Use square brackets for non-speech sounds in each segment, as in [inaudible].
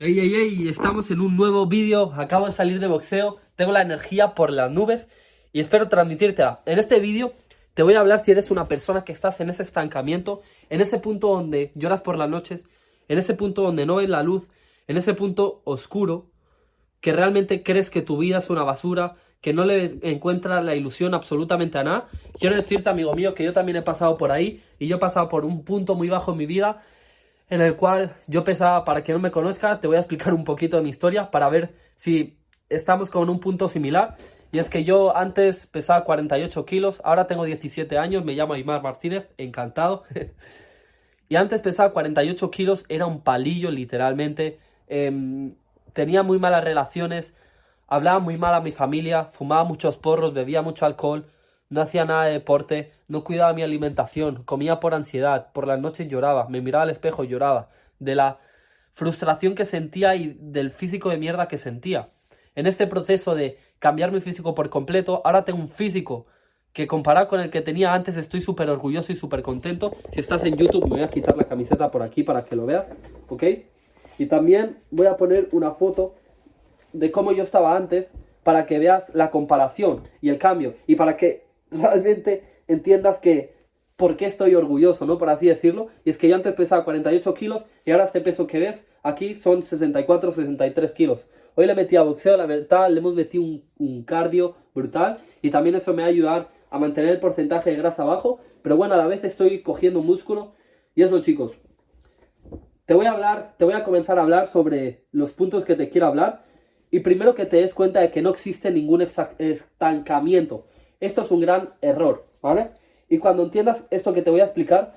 Ey, ey, ey, estamos en un nuevo vídeo, acabo de salir de boxeo, tengo la energía por las nubes y espero transmitírtela. En este vídeo te voy a hablar si eres una persona que estás en ese estancamiento, en ese punto donde lloras por las noches, en ese punto donde no ves la luz, en ese punto oscuro, que realmente crees que tu vida es una basura, que no le encuentras la ilusión absolutamente a nada. Quiero decirte, amigo mío, que yo también he pasado por ahí y yo he pasado por un punto muy bajo en mi vida en el cual yo pesaba, para que no me conozca, te voy a explicar un poquito de mi historia para ver si estamos con un punto similar. Y es que yo antes pesaba 48 kilos, ahora tengo 17 años, me llamo Aymar Martínez, encantado. [laughs] y antes pesaba 48 kilos, era un palillo literalmente. Em, tenía muy malas relaciones, hablaba muy mal a mi familia, fumaba muchos porros, bebía mucho alcohol, no hacía nada de deporte, no cuidaba mi alimentación, comía por ansiedad, por las noches lloraba, me miraba al espejo y lloraba, de la frustración que sentía y del físico de mierda que sentía. En este proceso de cambiar mi físico por completo, ahora tengo un físico que comparado con el que tenía antes estoy súper orgulloso y súper contento. Si estás en YouTube me voy a quitar la camiseta por aquí para que lo veas, ¿ok? Y también voy a poner una foto de cómo yo estaba antes para que veas la comparación y el cambio y para que realmente entiendas que por qué estoy orgulloso, ¿no? Por así decirlo. Y es que yo antes pesaba 48 kilos y ahora este peso que ves aquí son 64, 63 kilos. Hoy le metí a boxeo, la verdad, le hemos metido un, cardio brutal y también eso me va a ayudar a mantener el porcentaje de grasa bajo. Pero bueno, a la vez estoy cogiendo músculo y eso, chicos. Te voy a hablar, te voy a comenzar a hablar sobre los puntos que te quiero hablar. Y primero que te des cuenta de que no existe ningún estancamiento. Esto es un gran error, ¿vale? Y cuando entiendas esto que te voy a explicar,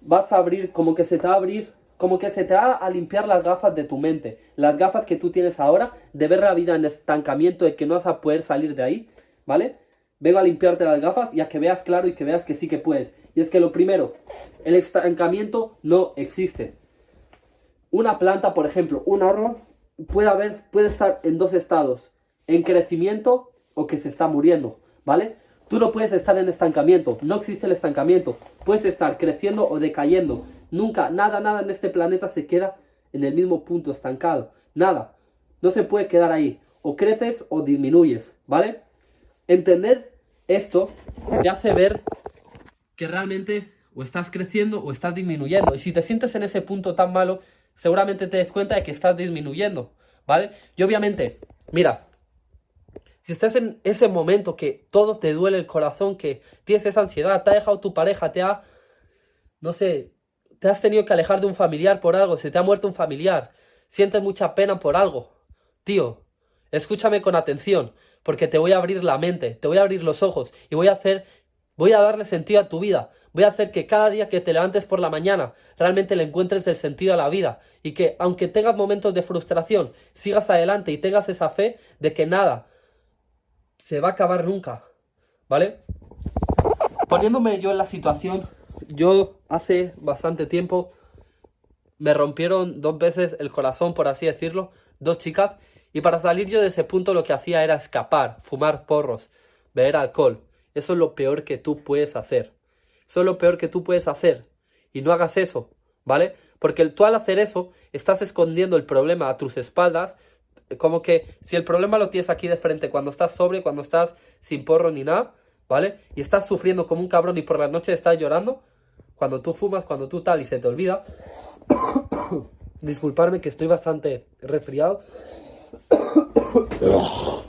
vas a abrir, como que se te va a abrir, como que se te va a limpiar las gafas de tu mente. Las gafas que tú tienes ahora de ver la vida en estancamiento, de que no vas a poder salir de ahí, ¿vale? Vengo a limpiarte las gafas y a que veas claro y que veas que sí que puedes. Y es que lo primero, el estancamiento no existe. Una planta, por ejemplo, un árbol puede haber, puede estar en dos estados, en crecimiento o que se está muriendo. ¿Vale? Tú no puedes estar en estancamiento, no existe el estancamiento. Puedes estar creciendo o decayendo. Nunca, nada, nada en este planeta se queda en el mismo punto estancado. Nada. No se puede quedar ahí. O creces o disminuyes, ¿vale? Entender esto te hace ver que realmente o estás creciendo o estás disminuyendo. Y si te sientes en ese punto tan malo, seguramente te des cuenta de que estás disminuyendo, ¿vale? Y obviamente, mira, si estás en ese momento que todo te duele el corazón, que tienes esa ansiedad, te ha dejado tu pareja, te ha, no sé, te has tenido que alejar de un familiar por algo, se te ha muerto un familiar, sientes mucha pena por algo, tío, escúchame con atención, porque te voy a abrir la mente, te voy a abrir los ojos y voy a hacer, voy a darle sentido a tu vida, voy a hacer que cada día que te levantes por la mañana realmente le encuentres el sentido a la vida y que aunque tengas momentos de frustración, sigas adelante y tengas esa fe de que nada, se va a acabar nunca, ¿vale? Poniéndome yo en la situación, yo hace bastante tiempo me rompieron dos veces el corazón, por así decirlo, dos chicas, y para salir yo de ese punto lo que hacía era escapar, fumar porros, beber alcohol. Eso es lo peor que tú puedes hacer. Eso es lo peor que tú puedes hacer. Y no hagas eso, ¿vale? Porque tú al hacer eso estás escondiendo el problema a tus espaldas, como que si el problema lo tienes aquí de frente cuando estás sobre, cuando estás sin porro ni nada, ¿vale? Y estás sufriendo como un cabrón y por la noche estás llorando, cuando tú fumas, cuando tú tal y se te olvida. [coughs] Disculparme que estoy bastante resfriado. [coughs]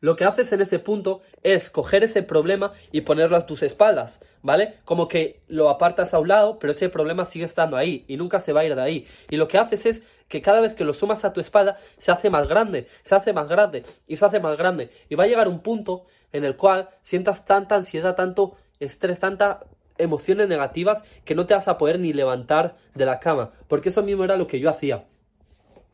Lo que haces en ese punto es coger ese problema y ponerlo a tus espaldas, ¿vale? Como que lo apartas a un lado, pero ese problema sigue estando ahí y nunca se va a ir de ahí. Y lo que haces es que cada vez que lo sumas a tu espalda se hace más grande, se hace más grande y se hace más grande. Y va a llegar un punto en el cual sientas tanta ansiedad, tanto estrés, tanta emociones negativas que no te vas a poder ni levantar de la cama. Porque eso mismo era lo que yo hacía.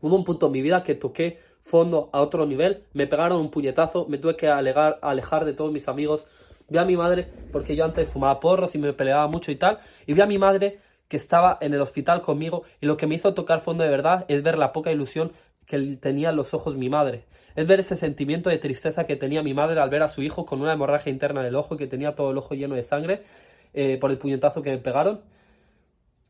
Hubo un punto en mi vida que toqué fondo a otro nivel, me pegaron un puñetazo, me tuve que alegar, alejar de todos mis amigos, vi a mi madre, porque yo antes fumaba porros y me peleaba mucho y tal, y vi a mi madre que estaba en el hospital conmigo y lo que me hizo tocar fondo de verdad es ver la poca ilusión que tenía en los ojos mi madre. Es ver ese sentimiento de tristeza que tenía mi madre al ver a su hijo con una hemorragia interna del ojo, que tenía todo el ojo lleno de sangre eh, por el puñetazo que me pegaron.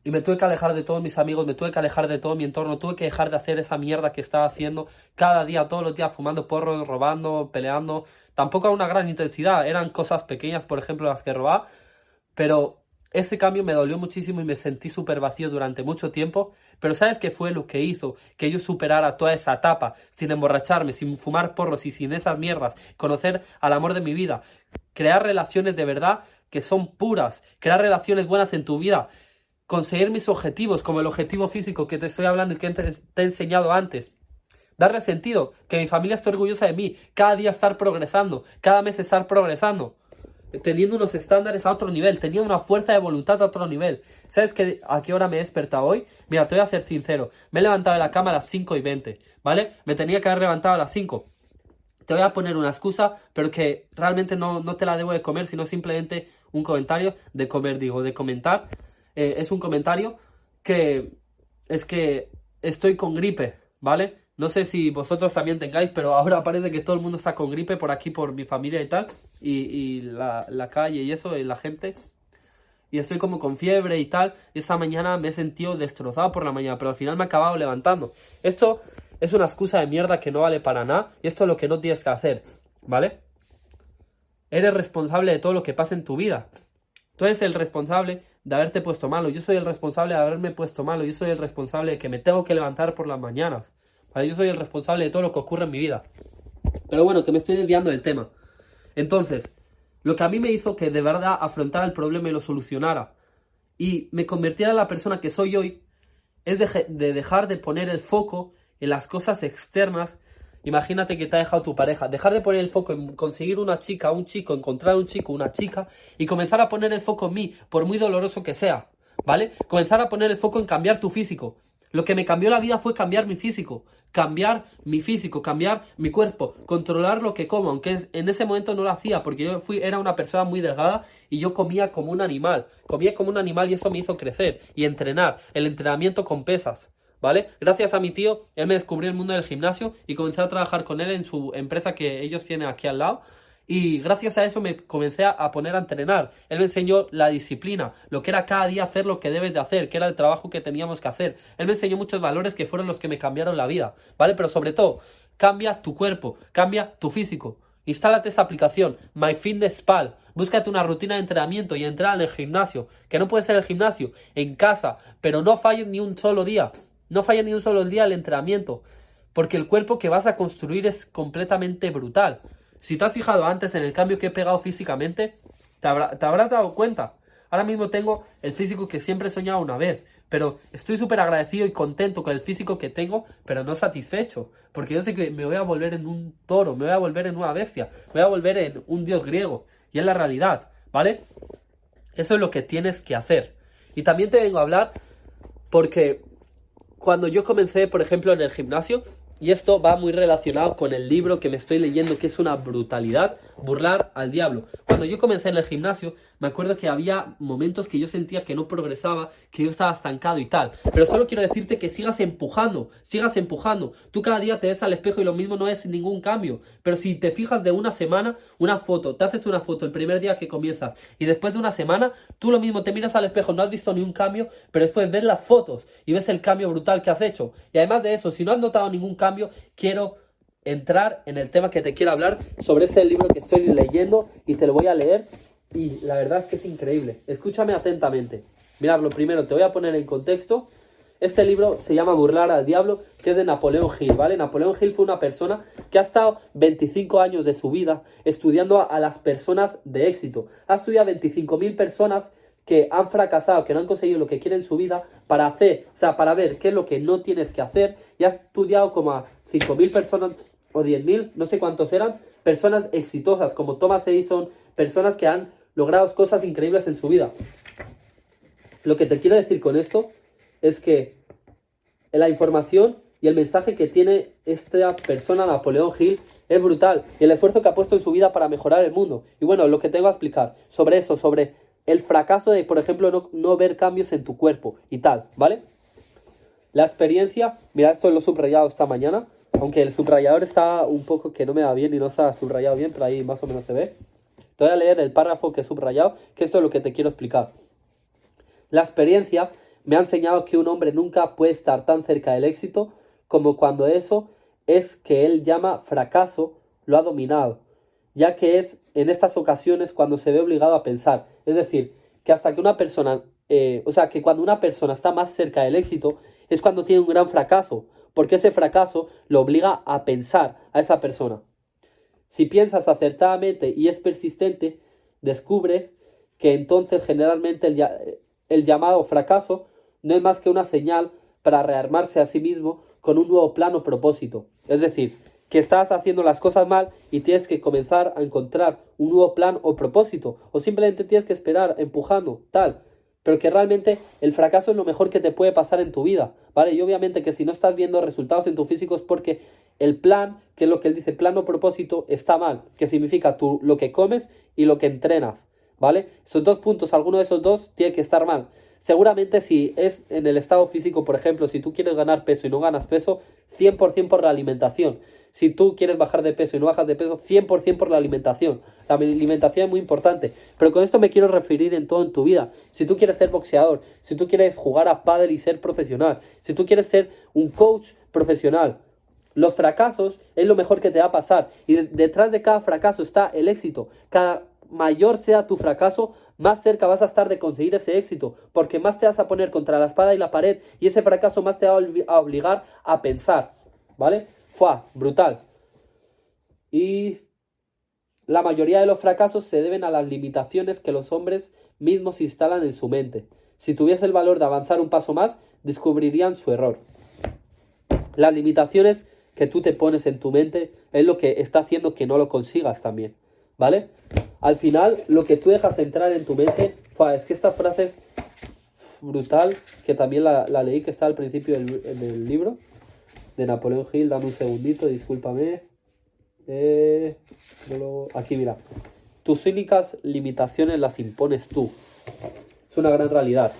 Y me tuve que alejar de todos mis amigos, me tuve que alejar de todo mi entorno, tuve que dejar de hacer esa mierda que estaba haciendo cada día, todos los días, fumando porros, robando, peleando. Tampoco a una gran intensidad, eran cosas pequeñas, por ejemplo, las que robaba. Pero ese cambio me dolió muchísimo y me sentí súper vacío durante mucho tiempo. Pero ¿sabes qué fue lo que hizo que yo superara toda esa etapa sin emborracharme, sin fumar porros y sin esas mierdas? Conocer al amor de mi vida, crear relaciones de verdad que son puras, crear relaciones buenas en tu vida, conseguir mis objetivos, como el objetivo físico que te estoy hablando y que te, he enseñado antes. Darle sentido, que mi familia esté orgullosa de mí, cada día estar progresando, cada mes estar progresando, teniendo unos estándares a otro nivel, teniendo una fuerza de voluntad a otro nivel. ¿Sabes qué, a qué hora me he despertado hoy? Mira, te voy a ser sincero, me he levantado de la cama a las 5 y 20, ¿vale? Me tenía que haber levantado a las 5. Te voy a poner una excusa, pero que realmente no, no te la debo de comer, sino simplemente un comentario de comer, digo, de comentar eh, es un comentario que es que estoy con gripe, ¿vale? No sé si vosotros también tengáis, pero ahora parece que todo el mundo está con gripe por aquí, por mi familia y tal, y, la, la, calle y eso, y la gente. Y estoy como con fiebre y tal. Esta mañana me he sentido destrozado por la mañana, pero al final me he acabado levantando. Esto es una excusa de mierda que no vale para nada, y esto es lo que no tienes que hacer, ¿vale? Eres responsable de todo lo que pasa en tu vida. Tú eres el responsable de haberte puesto malo. Yo soy el responsable de haberme puesto malo. Yo soy el responsable de que me tengo que levantar por las mañanas. Yo soy el responsable de todo lo que ocurre en mi vida. Pero bueno, que me estoy desviando del tema. Entonces, lo que a mí me hizo que de verdad afrontara el problema y lo solucionara y me convirtiera en la persona que soy hoy es de dejar de poner el foco en las cosas externas Imagínate que te ha dejado tu pareja. Dejar de poner el foco en conseguir una chica, un chico, encontrar un chico, una chica y comenzar a poner el foco en mí, por muy doloroso que sea. ¿Vale? Comenzar a poner el foco en cambiar tu físico. Lo que me cambió la vida fue cambiar mi físico, cambiar mi físico, cambiar mi cuerpo, controlar lo que como, aunque en ese momento no lo hacía porque yo fui era una persona muy delgada y yo comía como un animal, comía como un animal y eso me hizo crecer y entrenar, el entrenamiento con pesas. ¿Vale? Gracias a mi tío, él me descubrió el mundo del gimnasio y comencé a trabajar con él en su empresa que ellos tienen aquí al lado. Y gracias a eso me comencé a poner a entrenar. Él me enseñó la disciplina, lo que era cada día hacer lo que debes de hacer, que era el trabajo que teníamos que hacer. Él me enseñó muchos valores que fueron los que me cambiaron la vida, ¿vale? Pero sobre todo, cambia tu cuerpo, cambia tu físico. Instálate esta aplicación, MyFitnessPal. Búscate una rutina de entrenamiento y entra en el gimnasio, que no puede ser el gimnasio, en casa, pero no falles ni un solo día. No falla ni un solo día el entrenamiento, porque el cuerpo que vas a construir es completamente brutal. Si te has fijado antes en el cambio que he pegado físicamente, te, habrás dado cuenta. Ahora mismo tengo el físico que siempre he soñado una vez, pero estoy súper agradecido y contento con el físico que tengo, pero no satisfecho, porque yo sé que me voy a volver en un toro, me voy a volver en una bestia, me voy a volver en un dios griego, y es la realidad, ¿vale? Eso es lo que tienes que hacer. Y también te vengo a hablar porque cuando yo comencé, por ejemplo, en el gimnasio, y esto va muy relacionado con el libro que me estoy leyendo, que es una brutalidad, burlar al diablo. Cuando yo comencé en el gimnasio, me acuerdo que había momentos que yo sentía que no progresaba, que yo estaba estancado y tal. Pero solo quiero decirte que sigas empujando, sigas empujando. Tú cada día te ves al espejo y lo mismo no es ningún cambio. Pero si te fijas de una semana, una foto, te haces una foto el primer día que comienzas y después de una semana, tú lo mismo te miras al espejo, no has visto ni un cambio, pero después ves las fotos y ves el cambio brutal que has hecho. Y además de eso, si no has notado ningún cambio, quiero entrar en el tema que te quiero hablar sobre este libro que estoy leyendo y te lo voy a leer y la verdad es que es increíble. Escúchame atentamente. Mirad, lo primero, te voy a poner en contexto. Este libro se llama Burlar al Diablo, que es de Napoleón Hill, ¿vale? Napoleón Hill fue una persona que ha estado 25 años de su vida estudiando a, las personas de éxito. Ha estudiado 25.000 personas que han fracasado, que no han conseguido lo que quieren en su vida para hacer, o sea, para ver qué es lo que no tienes que hacer. Y ha estudiado como a 5.000 personas o 10.000, no sé cuántos eran, personas exitosas como Thomas Edison, personas que han logrado cosas increíbles en su vida. Lo que te quiero decir con esto es que la información y el mensaje que tiene esta persona, Napoleón Hill, es brutal. Y el esfuerzo que ha puesto en su vida para mejorar el mundo. Y bueno, lo que tengo a explicar sobre eso, sobre el fracaso de, por ejemplo, no, no ver cambios en tu cuerpo y tal, ¿vale? La experiencia, mira, esto lo subrayado esta mañana, aunque el subrayador está un poco que no me va bien y no está subrayado bien, pero ahí más o menos se ve. Te voy a leer el párrafo que he subrayado, que esto es lo que te quiero explicar. La experiencia me ha enseñado que un hombre nunca puede estar tan cerca del éxito como cuando eso es que él llama fracaso lo ha dominado, ya que es en estas ocasiones cuando se ve obligado a pensar. Es decir, que hasta que una persona, eh, o sea, que cuando una persona está más cerca del éxito es cuando tiene un gran fracaso, porque ese fracaso lo obliga a pensar a esa persona. Si piensas acertadamente y es persistente, descubres que entonces generalmente el, el llamado fracaso no es más que una señal para rearmarse a sí mismo con un nuevo plano propósito. Es decir, que estás haciendo las cosas mal y tienes que comenzar a encontrar un nuevo plan o propósito, o simplemente tienes que esperar empujando, tal, pero que realmente el fracaso es lo mejor que te puede pasar en tu vida, ¿vale? Y obviamente que si no estás viendo resultados en tu físico es porque el plan, que es lo que él dice, plan o propósito, está mal, que significa tú lo que comes y lo que entrenas, ¿vale? Esos dos puntos, alguno de esos dos tiene que estar mal. Seguramente si es en el estado físico, por ejemplo, si tú quieres ganar peso y no ganas peso, 100% por la alimentación. Si tú quieres bajar de peso y no bajas de peso, 100% por la alimentación. La alimentación es muy importante. Pero con esto me quiero referir en todo en tu vida. Si tú quieres ser boxeador, si tú quieres jugar a pádel y ser profesional, si tú quieres ser un coach profesional, los fracasos es lo mejor que te va a pasar. Y detrás de cada fracaso está el éxito. Cada mayor sea tu fracaso, más cerca vas a estar de conseguir ese éxito, porque más te vas a poner contra la espada y la pared y ese fracaso más te va a obligar a pensar, ¿vale? Fue brutal. Y la mayoría de los fracasos se deben a las limitaciones que los hombres mismos instalan en su mente. Si tuviese el valor de avanzar un paso más, descubrirían su error. Las limitaciones que tú te pones en tu mente es lo que está haciendo que no lo consigas también. ¿Vale? Al final, lo que tú dejas entrar en tu mente, es que esta frase es brutal, que también la, leí, que está al principio del, libro, de Napoleón Hill, dame un segundito, discúlpame. Eh, aquí mira, tus únicas limitaciones las impones tú. Es una gran realidad.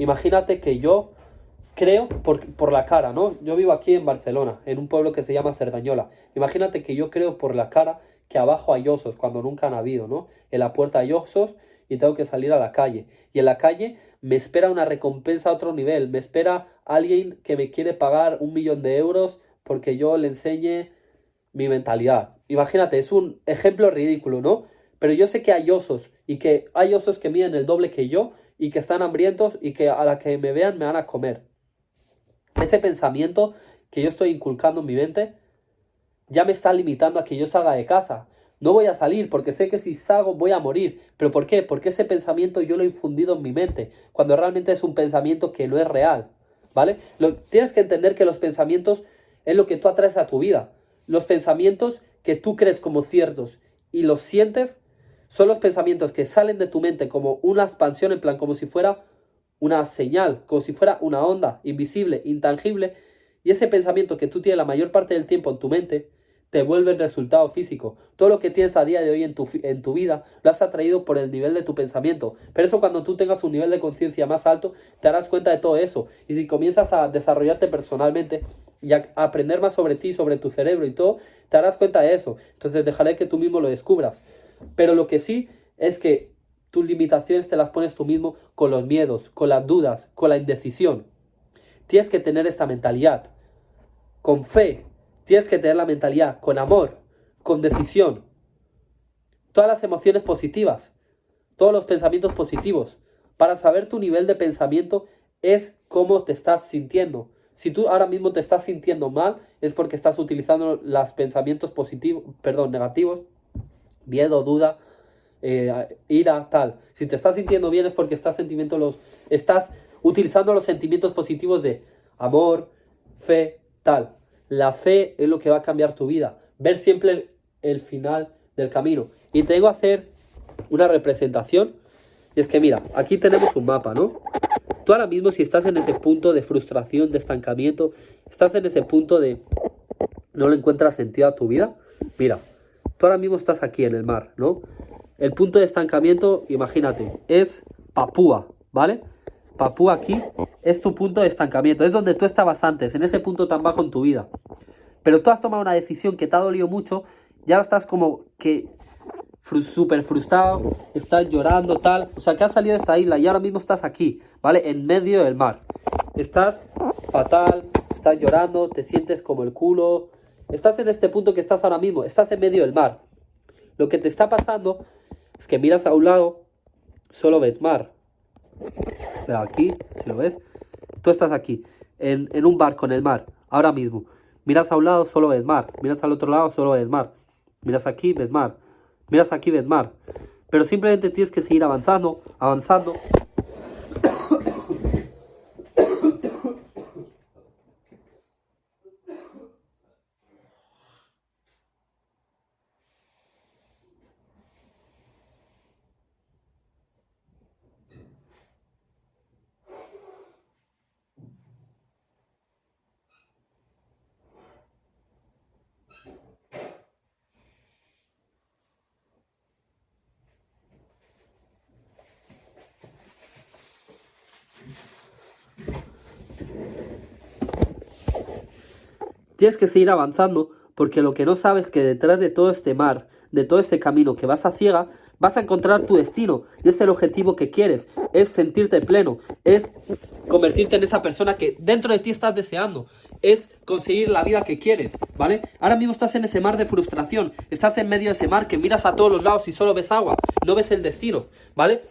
Imagínate que yo creo por, por, la cara, ¿no? Yo vivo aquí en Barcelona, en un pueblo que se llama Cerdañola. Imagínate que yo creo por la cara que abajo hay osos cuando nunca han habido, ¿no? En la puerta hay osos y tengo que salir a la calle. Y en la calle me espera una recompensa a otro nivel, me espera alguien que me quiere pagar un millón de euros porque yo le enseñe mi mentalidad. Imagínate, es un ejemplo ridículo, ¿no? Pero yo sé que hay osos y que hay osos que miden el doble que yo y que están hambrientos y que a la que me vean me van a comer. Ese pensamiento que yo estoy inculcando en mi mente ya me está limitando a que yo salga de casa. No voy a salir porque sé que si salgo voy a morir. ¿Pero por qué? Porque ese pensamiento yo lo he infundido en mi mente, cuando realmente es un pensamiento que no es real. ¿Vale? Lo, tienes que entender que los pensamientos es lo que tú atraes a tu vida. Los pensamientos que tú crees como ciertos y los sientes son los pensamientos que salen de tu mente como una expansión, en plan, como si fuera una señal, como si fuera una onda invisible, intangible, y ese pensamiento que tú tienes la mayor parte del tiempo en tu mente te vuelve el resultado físico. Todo lo que tienes a día de hoy en tu, en tu vida lo has atraído por el nivel de tu pensamiento. Pero eso cuando tú tengas un nivel de conciencia más alto, te darás cuenta de todo eso. Y si comienzas a desarrollarte personalmente y a aprender más sobre ti, sobre tu cerebro y todo, te darás cuenta de eso. Entonces dejaré que tú mismo lo descubras. Pero lo que sí es que tus limitaciones te las pones tú mismo con los miedos, con las dudas, con la indecisión. Tienes que tener esta mentalidad con fe. Tienes que tener la mentalidad con amor, con decisión. Todas las emociones positivas, todos los pensamientos positivos. Para saber tu nivel de pensamiento es cómo te estás sintiendo. Si tú ahora mismo te estás sintiendo mal, es porque estás utilizando los pensamientos positivos, perdón, negativos, miedo, duda, eh, ira, tal. Si te estás sintiendo bien es porque estás, sentimiento los, estás utilizando los sentimientos positivos de amor, fe, tal. La fe es lo que va a cambiar tu vida. Ver siempre el, final del camino. Y tengo que hacer una representación. Y es que mira, aquí tenemos un mapa, ¿no? Tú ahora mismo si estás en ese punto de frustración, de estancamiento, estás en ese punto de no le encuentras sentido a tu vida, mira, tú ahora mismo estás aquí en el mar, ¿no? El punto de estancamiento, imagínate, es Papúa, ¿vale? Papúa aquí es tu punto de estancamiento, es donde tú estabas antes, en ese punto tan bajo en tu vida. Pero tú has tomado una decisión que te ha dolido mucho, ya estás como que súper frustrado, estás llorando, tal. O sea, que has salido de esta isla y ahora mismo estás aquí, ¿vale? En medio del mar. Estás fatal, estás llorando, te sientes como el culo. Estás en este punto que estás ahora mismo, estás en medio del mar. Lo que te está pasando es que miras a un lado, solo ves mar. Pero aquí, si lo ves, tú estás aquí, en, en un barco en el mar, ahora mismo. Miras a un lado, solo ves mar. Miras al otro lado, solo ves mar. Miras aquí, ves mar. Miras aquí, ves mar. Pero simplemente tienes que seguir avanzando, avanzando. Tienes que seguir avanzando porque lo que no sabes es que detrás de todo este mar, de todo este camino que vas a ciega, vas a encontrar tu destino y es el objetivo que quieres, es sentirte pleno, es convertirte en esa persona que dentro de ti estás deseando, es conseguir la vida que quieres, ¿vale? Ahora mismo estás en ese mar de frustración, estás en medio de ese mar que miras a todos los lados y solo ves agua, no ves el destino, ¿vale?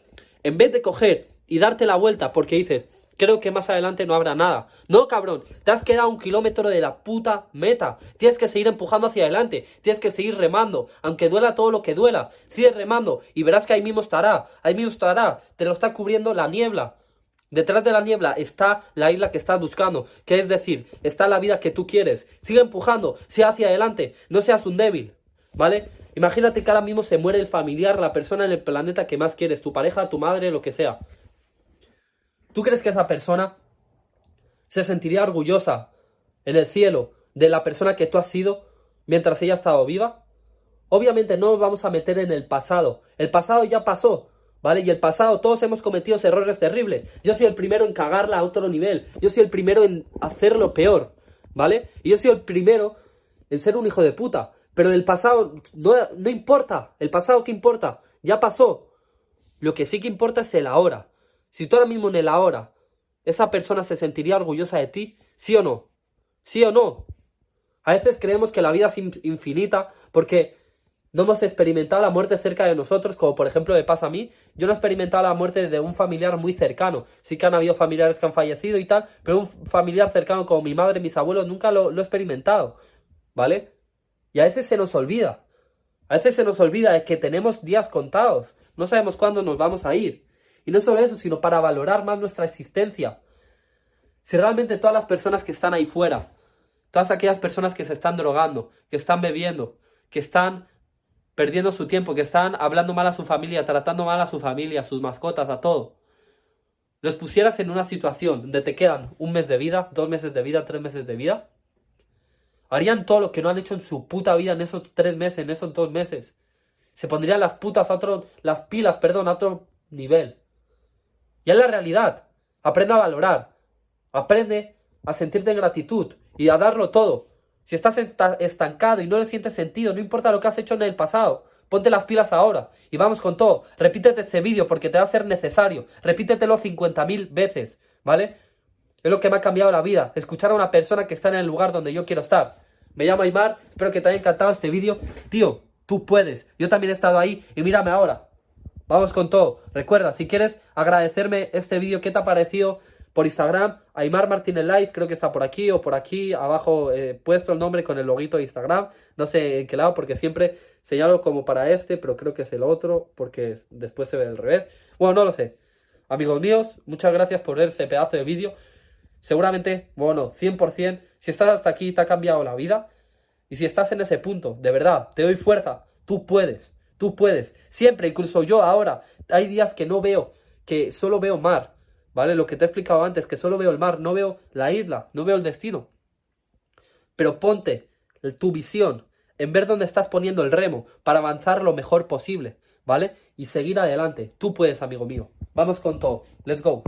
En vez de coger y darte la vuelta porque dices, creo que más adelante no habrá nada. No, cabrón, te has quedado un kilómetro de la puta meta. Tienes que seguir empujando hacia adelante, tienes que seguir remando, aunque duela todo lo que duela. Sigue remando y verás que ahí mismo estará, ahí mismo estará, te lo está cubriendo la niebla. Detrás de la niebla está la isla que estás buscando, que es decir, está la vida que tú quieres. Sigue empujando, sigue hacia adelante, no seas un débil, ¿vale? Imagínate que ahora mismo se muere el familiar, la persona en el planeta que más quieres, tu pareja, tu madre, lo que sea. ¿Tú crees que esa persona se sentiría orgullosa en el cielo de la persona que tú has sido mientras ella ha estado viva? Obviamente no nos vamos a meter en el pasado. El pasado ya pasó, ¿vale? Y el pasado todos hemos cometido errores terribles. Yo soy el primero en cagarla a otro nivel. Yo soy el primero en hacerlo peor, ¿vale? Y yo soy el primero en ser un hijo de puta. Pero del pasado no, no importa. El pasado, ¿qué importa? Ya pasó. Lo que sí que importa es el ahora. Si tú ahora mismo en el ahora, esa persona se sentiría orgullosa de ti, ¿sí o no? ¿Sí o no? A veces creemos que la vida es infinita porque no hemos experimentado la muerte cerca de nosotros, como por ejemplo me pasa a mí. Yo no he experimentado la muerte de un familiar muy cercano. Sí que han habido familiares que han fallecido y tal, pero un familiar cercano como mi madre, mis abuelos, nunca lo, lo he experimentado. ¿Vale? Y a veces se nos olvida. A veces se nos olvida de que tenemos días contados. No sabemos cuándo nos vamos a ir. Y no solo eso, sino para valorar más nuestra existencia. Si realmente todas las personas que están ahí fuera, todas aquellas personas que se están drogando, que están bebiendo, que están perdiendo su tiempo, que están hablando mal a su familia, tratando mal a su familia, a sus mascotas, a todo, los pusieras en una situación donde te quedan un mes de vida, dos meses de vida, tres meses de vida, harían todo lo que no han hecho en su puta vida en esos tres meses, en esos dos meses. Se pondrían las putas a otro, las pilas, perdón, a otro nivel. Y es la realidad. Aprende a valorar. Aprende a sentirte en gratitud y a darlo todo. Si estás estancado y no le sientes sentido, no importa lo que has hecho en el pasado, ponte las pilas ahora y vamos con todo. Repítete ese vídeo porque te va a ser necesario. Repítetelo 50.000 veces, ¿vale? Es lo que me ha cambiado la vida, escuchar a una persona que está en el lugar donde yo quiero estar. Me llamo Aymar, espero que te haya encantado este vídeo. Tío, tú puedes. Yo también he estado ahí y mírame ahora. Vamos con todo. Recuerda, si quieres agradecerme este vídeo, ¿qué te ha parecido? Por Instagram, Aymar Martínez Live, creo que está por aquí o por aquí, abajo eh, puesto el nombre con el loguito de Instagram. No sé en qué lado, porque siempre señalo como para este, pero creo que es el otro, porque después se ve al revés. Bueno, no lo sé. Amigos míos, muchas gracias por ver este pedazo de vídeo. Seguramente, bueno, 100%, si estás hasta aquí te ha cambiado la vida. Y si estás en ese punto, de verdad, te doy fuerza, tú puedes. Tú puedes. Siempre, incluso yo ahora, hay días que no veo, que solo veo mar. ¿Vale? Lo que te he explicado antes, que solo veo el mar, no veo la isla, no veo el destino. Pero ponte tu visión en ver dónde estás poniendo el remo para avanzar lo mejor posible, ¿vale? Y seguir adelante. Tú puedes, amigo mío. Vamos con todo. Let's go.